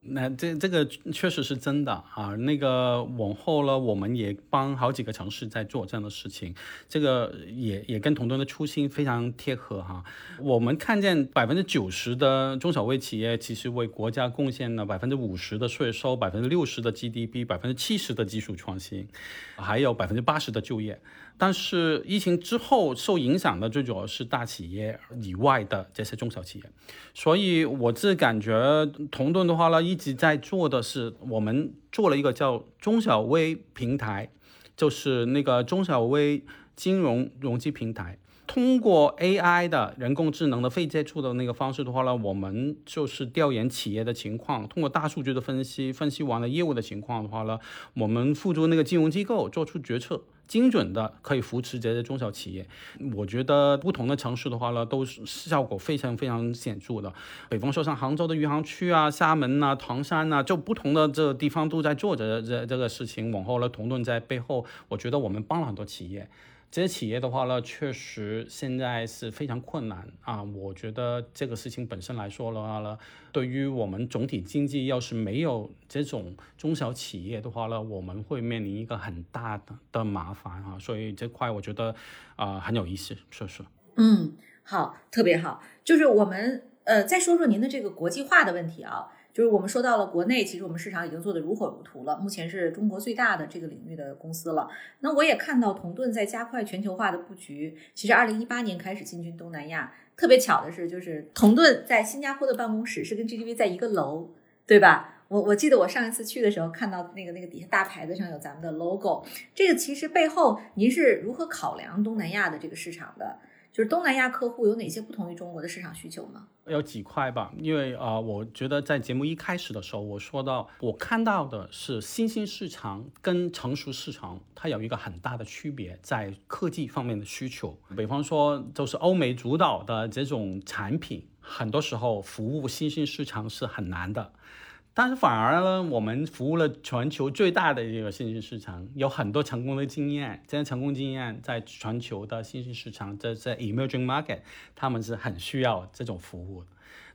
那这这个确实是真的啊，那个往后呢，我们也帮好几个城市在做这样的事情，这个也也跟同盾的初心非常贴合哈。我们看见百分之九十的中小微企业其实为国家贡献了百分之五十的税收，百分之六十的 GDP，百分之七十的技术创新，还有百分之八十的就业。但是疫情之后受影响的最主要是大企业以外的这些中小企业，所以我自感觉同盾的话呢，一直在做的是我们做了一个叫中小微平台，就是那个中小微金融融资平台，通过 AI 的人工智能的非接触的那个方式的话呢，我们就是调研企业的情况，通过大数据的分析，分析完了业务的情况的话呢，我们辅助那个金融机构做出决策。精准的可以扶持这些中小企业，我觉得不同的城市的话呢，都是效果非常非常显著的。比方说像杭州的余杭区啊、厦门呐、唐山呐，就不同的这地方都在做着这这个事情。往后呢，同盾在背后，我觉得我们帮了很多企业。这些企业的话呢，确实现在是非常困难啊。我觉得这个事情本身来说的话呢，对于我们总体经济，要是没有这种中小企业的话呢，我们会面临一个很大的的麻烦啊。所以这块我觉得啊很有意思，说是。嗯，好，特别好。就是我们呃，再说说您的这个国际化的问题啊。就是我们说到了国内，其实我们市场已经做得如火如荼了，目前是中国最大的这个领域的公司了。那我也看到同盾在加快全球化的布局。其实二零一八年开始进军东南亚，特别巧的是，就是同盾在新加坡的办公室是跟 GTV 在一个楼，对吧？我我记得我上一次去的时候，看到那个那个底下大牌子上有咱们的 logo。这个其实背后您是如何考量东南亚的这个市场的？就是东南亚客户有哪些不同于中国的市场需求吗？有几块吧，因为啊，我觉得在节目一开始的时候，我说到我看到的是新兴市场跟成熟市场，它有一个很大的区别，在科技方面的需求。比方说，就是欧美主导的这种产品，很多时候服务新兴市场是很难的。但是反而呢，我们服务了全球最大的一个新兴市场，有很多成功的经验。这些成功经验在全球的新兴市场，在在 emerging market，他们是很需要这种服务的。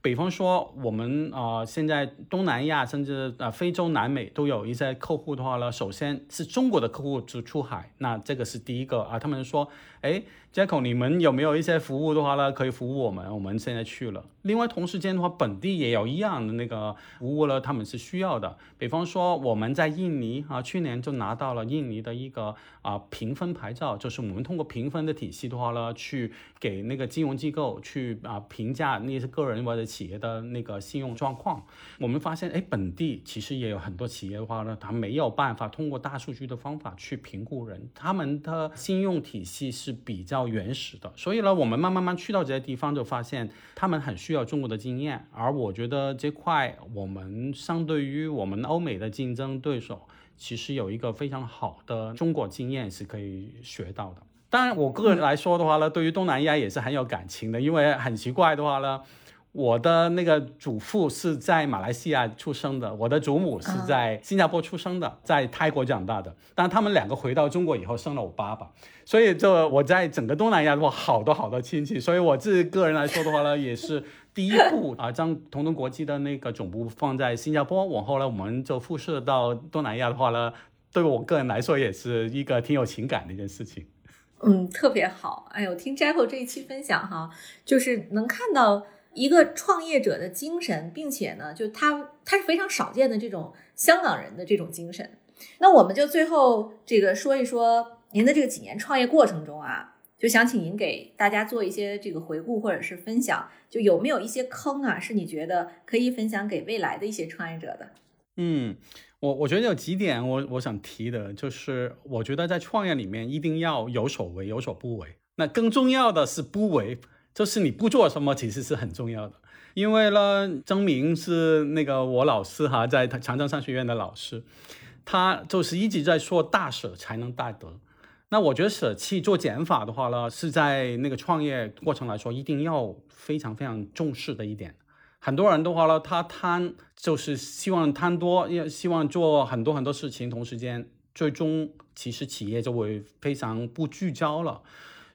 比方说，我们啊，现在东南亚甚至啊非洲、南美都有一些客户的话呢，首先是中国的客户出出海，那这个是第一个啊。他们说，哎。接口，你们有没有一些服务的话呢？可以服务我们，我们现在去了。另外，同时间的话，本地也有一样的那个服务了，他们是需要的。比方说，我们在印尼啊，去年就拿到了印尼的一个啊评分牌照，就是我们通过评分的体系的话呢，去给那个金融机构去啊评价那些个人或者企业的那个信用状况。我们发现，哎，本地其实也有很多企业的话呢，他没有办法通过大数据的方法去评估人，他们的信用体系是比较。原始的，所以呢，我们慢慢慢去到这些地方，就发现他们很需要中国的经验，而我觉得这块我们相对于我们欧美的竞争对手，其实有一个非常好的中国经验是可以学到的。当然，我个人来说的话呢，对于东南亚也是很有感情的，因为很奇怪的话呢。我的那个祖父是在马来西亚出生的，我的祖母是在新加坡出生的，在泰国长大的。但他们两个回到中国以后生了我爸爸，所以就我在整个东南亚的话，好多好多亲戚。所以我自己个人来说的话呢，也是第一步啊，将同通国际的那个总部放在新加坡，往后呢，我们就辐射到东南亚的话呢，对我个人来说也是一个挺有情感的一件事情。嗯，特别好。哎呦，听 Jacko 这一期分享哈，就是能看到。一个创业者的精神，并且呢，就他他是非常少见的这种香港人的这种精神。那我们就最后这个说一说您的这个几年创业过程中啊，就想请您给大家做一些这个回顾或者是分享，就有没有一些坑啊，是你觉得可以分享给未来的一些创业者的？嗯，我我觉得有几点我我想提的，就是我觉得在创业里面一定要有所为有所不为，那更重要的是不为。就是你不做什么，其实是很重要的。因为呢，曾明是那个我老师哈，在长江商学院的老师，他就是一直在说大舍才能大得。那我觉得舍弃做减法的话呢，是在那个创业过程来说，一定要非常非常重视的一点。很多人的话呢，他贪就是希望贪多，也希望做很多很多事情，同时间最终其实企业就会非常不聚焦了。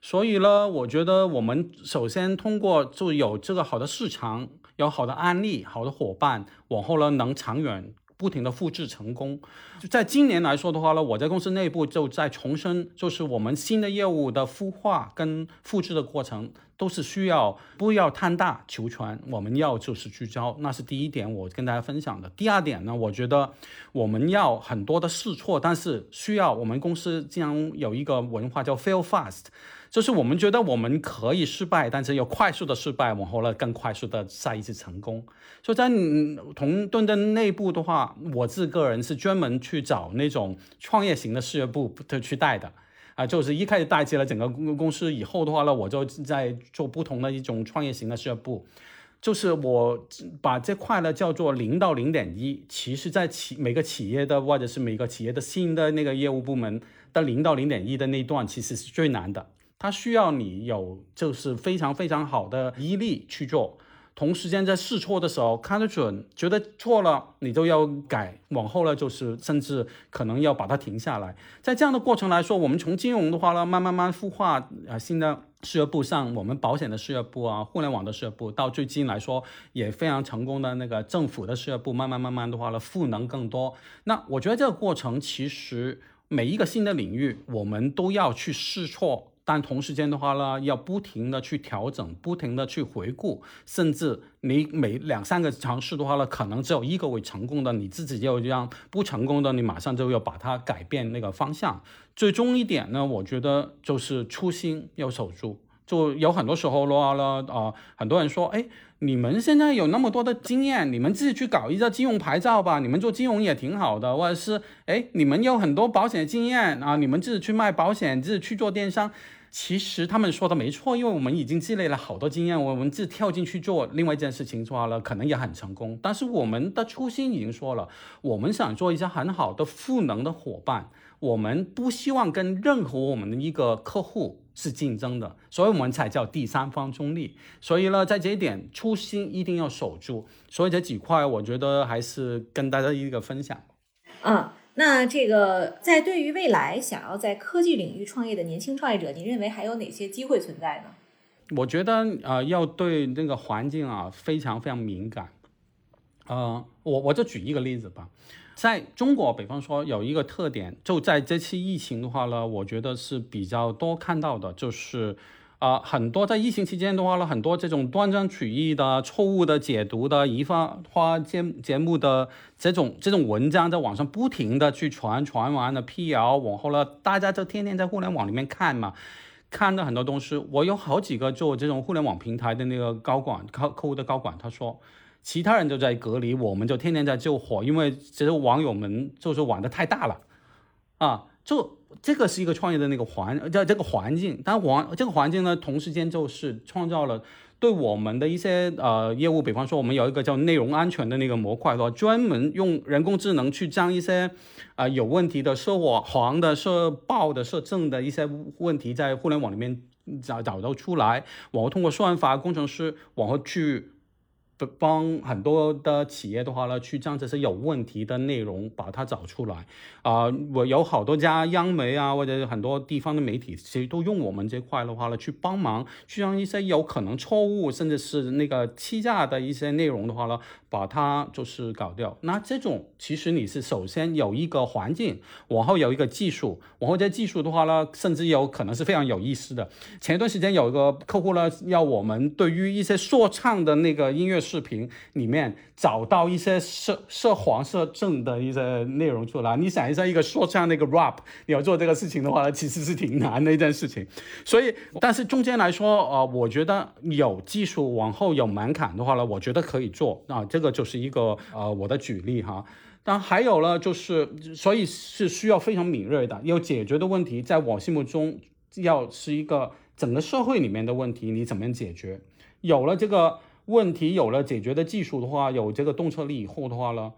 所以呢，我觉得我们首先通过就有这个好的市场，有好的案例、好的伙伴，往后呢能长远不停的复制成功。就在今年来说的话呢，我在公司内部就在重申，就是我们新的业务的孵化跟复制的过程，都是需要不要贪大求全，我们要就是聚焦，那是第一点，我跟大家分享的。第二点呢，我觉得我们要很多的试错，但是需要我们公司经常有一个文化叫 fail fast。就是我们觉得我们可以失败，但是要快速的失败，往后呢更快速的下一次成功。所以在同盾的内部的话，我自个人是专门去找那种创业型的事业部的去带的啊，就是一开始带起了整个公公司以后的话呢，我就在做不同的一种创业型的事业部，就是我把这块呢叫做零到零点一。其实，在企每个企业的或者是每个企业的新的那个业务部门的零到零点一的那段，其实是最难的。它需要你有就是非常非常好的毅力去做，同时间在试错的时候看得准，觉得错了你都要改，往后呢就是甚至可能要把它停下来。在这样的过程来说，我们从金融的话呢，慢慢慢孵化啊新的事业部，像我们保险的事业部啊，互联网的事业部，到最近来说也非常成功的那个政府的事业部，慢慢慢慢的话呢，赋能更多。那我觉得这个过程其实每一个新的领域，我们都要去试错。但同时间的话呢，要不停的去调整，不停的去回顾，甚至你每两三个尝试的话呢，可能只有一个会成功的，你自己就要让不成功的，你马上就要把它改变那个方向。最终一点呢，我觉得就是初心要守住。就有很多时候的话呢，啊，很多人说，哎，你们现在有那么多的经验，你们自己去搞一个金融牌照吧，你们做金融也挺好的，或者是，哎，你们有很多保险经验啊，你们自己去卖保险，自己去做电商。其实他们说的没错，因为我们已经积累了好多经验，我们自己跳进去做另外一件事情的话呢，可能也很成功。但是我们的初心已经说了，我们想做一家很好的赋能的伙伴，我们不希望跟任何我们的一个客户是竞争的，所以我们才叫第三方中立。所以呢，在这一点初心一定要守住。所以这几块，我觉得还是跟大家一个分享。嗯。那这个在对于未来想要在科技领域创业的年轻创业者，您认为还有哪些机会存在呢？我觉得呃，要对那个环境啊非常非常敏感。呃，我我就举一个例子吧，在中国，比方说有一个特点，就在这次疫情的话呢，我觉得是比较多看到的，就是。啊，很多在疫情期间的话呢，很多这种断章取义的、错误的解读的、移花花节节目的这种这种文章，在网上不停的去传，传完了辟谣，往后呢，大家就天天在互联网里面看嘛，看的很多东西。我有好几个做这种互联网平台的那个高管、客客户的高管，他说，其他人都在隔离，我们就天天在救火，因为这些网友们就是玩的太大了，啊，就。这个是一个创业的那个环，叫这个环境。但环这个环境呢，同时间就是创造了对我们的一些呃业务，比方说我们有一个叫内容安全的那个模块的话，专门用人工智能去将一些啊有问题的、涉黄的、涉暴的、涉政的一些问题，在互联网里面找找到出来，然后通过算法工程师往后去。帮很多的企业的话呢，去将这些有问题的内容把它找出来啊！我有好多家央媒啊，或者很多地方的媒体，其实都用我们这块的话呢，去帮忙，去让一些有可能错误甚至是那个欺诈的一些内容的话呢，把它就是搞掉。那这种其实你是首先有一个环境，往后有一个技术，往后这技术的话呢，甚至有可能是非常有意思的。前一段时间有一个客户呢，要我们对于一些说唱的那个音乐。视频里面找到一些涉涉黄色正的一些内容出来，你想一下，一个说唱那个 rap，你要做这个事情的话，其实是挺难的一件事情。所以，但是中间来说，呃，我觉得有技术往后有门槛的话呢，我觉得可以做。啊，这个就是一个呃我的举例哈。但还有呢，就是所以是需要非常敏锐的，要解决的问题，在我心目中要是一个整个社会里面的问题，你怎么样解决？有了这个。问题有了解决的技术的话，有这个洞察力以后的话呢，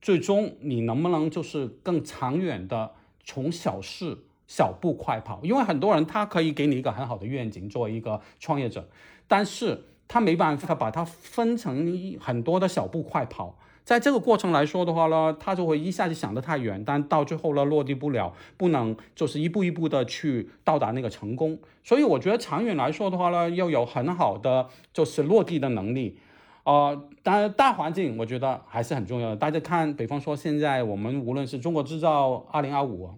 最终你能不能就是更长远的从小事小步快跑？因为很多人他可以给你一个很好的愿景，作为一个创业者，但是他没办法把它分成很多的小步快跑。在这个过程来说的话呢，他就会一下子想得太远，但到最后呢落地不了，不能就是一步一步的去到达那个成功。所以我觉得长远来说的话呢，要有很好的就是落地的能力，啊，当然大环境我觉得还是很重要的。大家看，比方说现在我们无论是中国制造二零二五，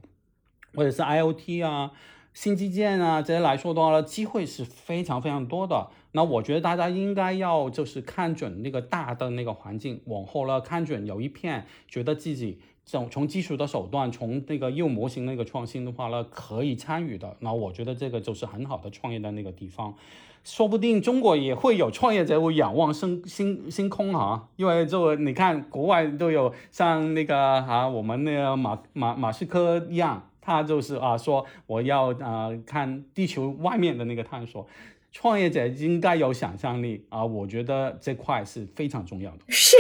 或者是 IOT 啊。新基建啊，这些来说的话呢，机会是非常非常多的。那我觉得大家应该要就是看准那个大的那个环境，往后呢看准有一片觉得自己从从技术的手段，从那个业务模型那个创新的话呢，可以参与的。那我觉得这个就是很好的创业的那个地方，说不定中国也会有创业者会仰望星星星空哈，因为就你看国外都有像那个啊，我们那个马马马斯克一样。他就是啊，说我要呃看地球外面的那个探索，创业者应该有想象力啊，我觉得这块是非常重要的。是，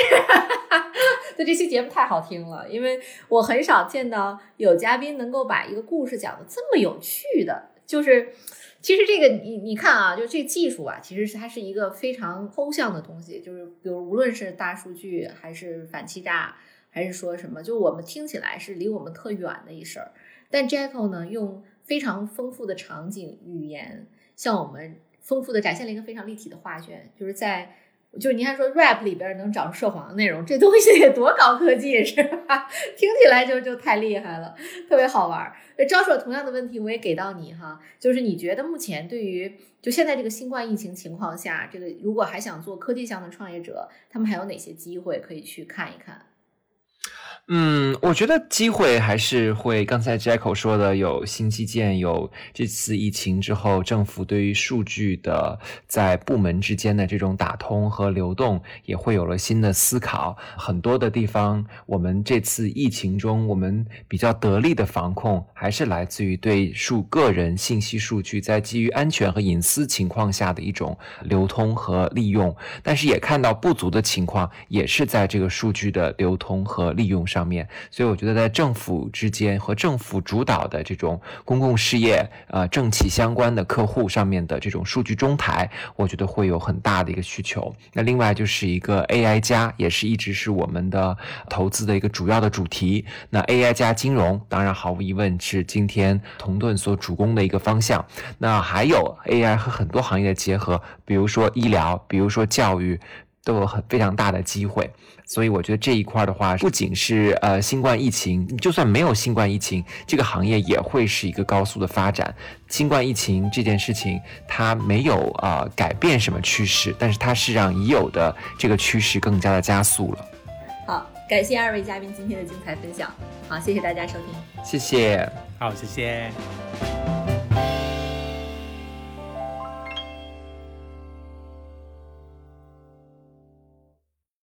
对这期节目太好听了，因为我很少见到有嘉宾能够把一个故事讲的这么有趣的。就是其实这个你你看啊，就这技术啊，其实是它是一个非常抽象的东西，就是比如无论是大数据还是反欺诈，还是说什么，就我们听起来是离我们特远的一事儿。但 Jacko 呢，用非常丰富的场景语言，向我们丰富的展现了一个非常立体的画卷，就是在就是您还说 rap 里边能找出涉黄的内容，这东西得多高科技是吧？听起来就就太厉害了，特别好玩。招手同样的问题我也给到你哈，就是你觉得目前对于就现在这个新冠疫情情况下，这个如果还想做科技项的创业者，他们还有哪些机会可以去看一看？嗯，我觉得机会还是会。刚才 Jacko 说的，有新基建，有这次疫情之后，政府对于数据的在部门之间的这种打通和流动，也会有了新的思考。很多的地方，我们这次疫情中，我们比较得力的防控，还是来自于对数个人信息数据在基于安全和隐私情况下的一种流通和利用。但是也看到不足的情况，也是在这个数据的流通和利用上。上面，所以我觉得在政府之间和政府主导的这种公共事业、呃政企相关的客户上面的这种数据中台，我觉得会有很大的一个需求。那另外就是一个 AI 加，也是一直是我们的投资的一个主要的主题。那 AI 加金融，当然毫无疑问是今天同盾所主攻的一个方向。那还有 AI 和很多行业的结合，比如说医疗，比如说教育。都有很非常大的机会，所以我觉得这一块的话，不仅是呃新冠疫情，就算没有新冠疫情，这个行业也会是一个高速的发展。新冠疫情这件事情，它没有啊改变什么趋势，但是它是让已有的这个趋势更加的加速了。好，感谢二位嘉宾今天的精彩分享。好，谢谢大家收听。谢谢。好，谢谢。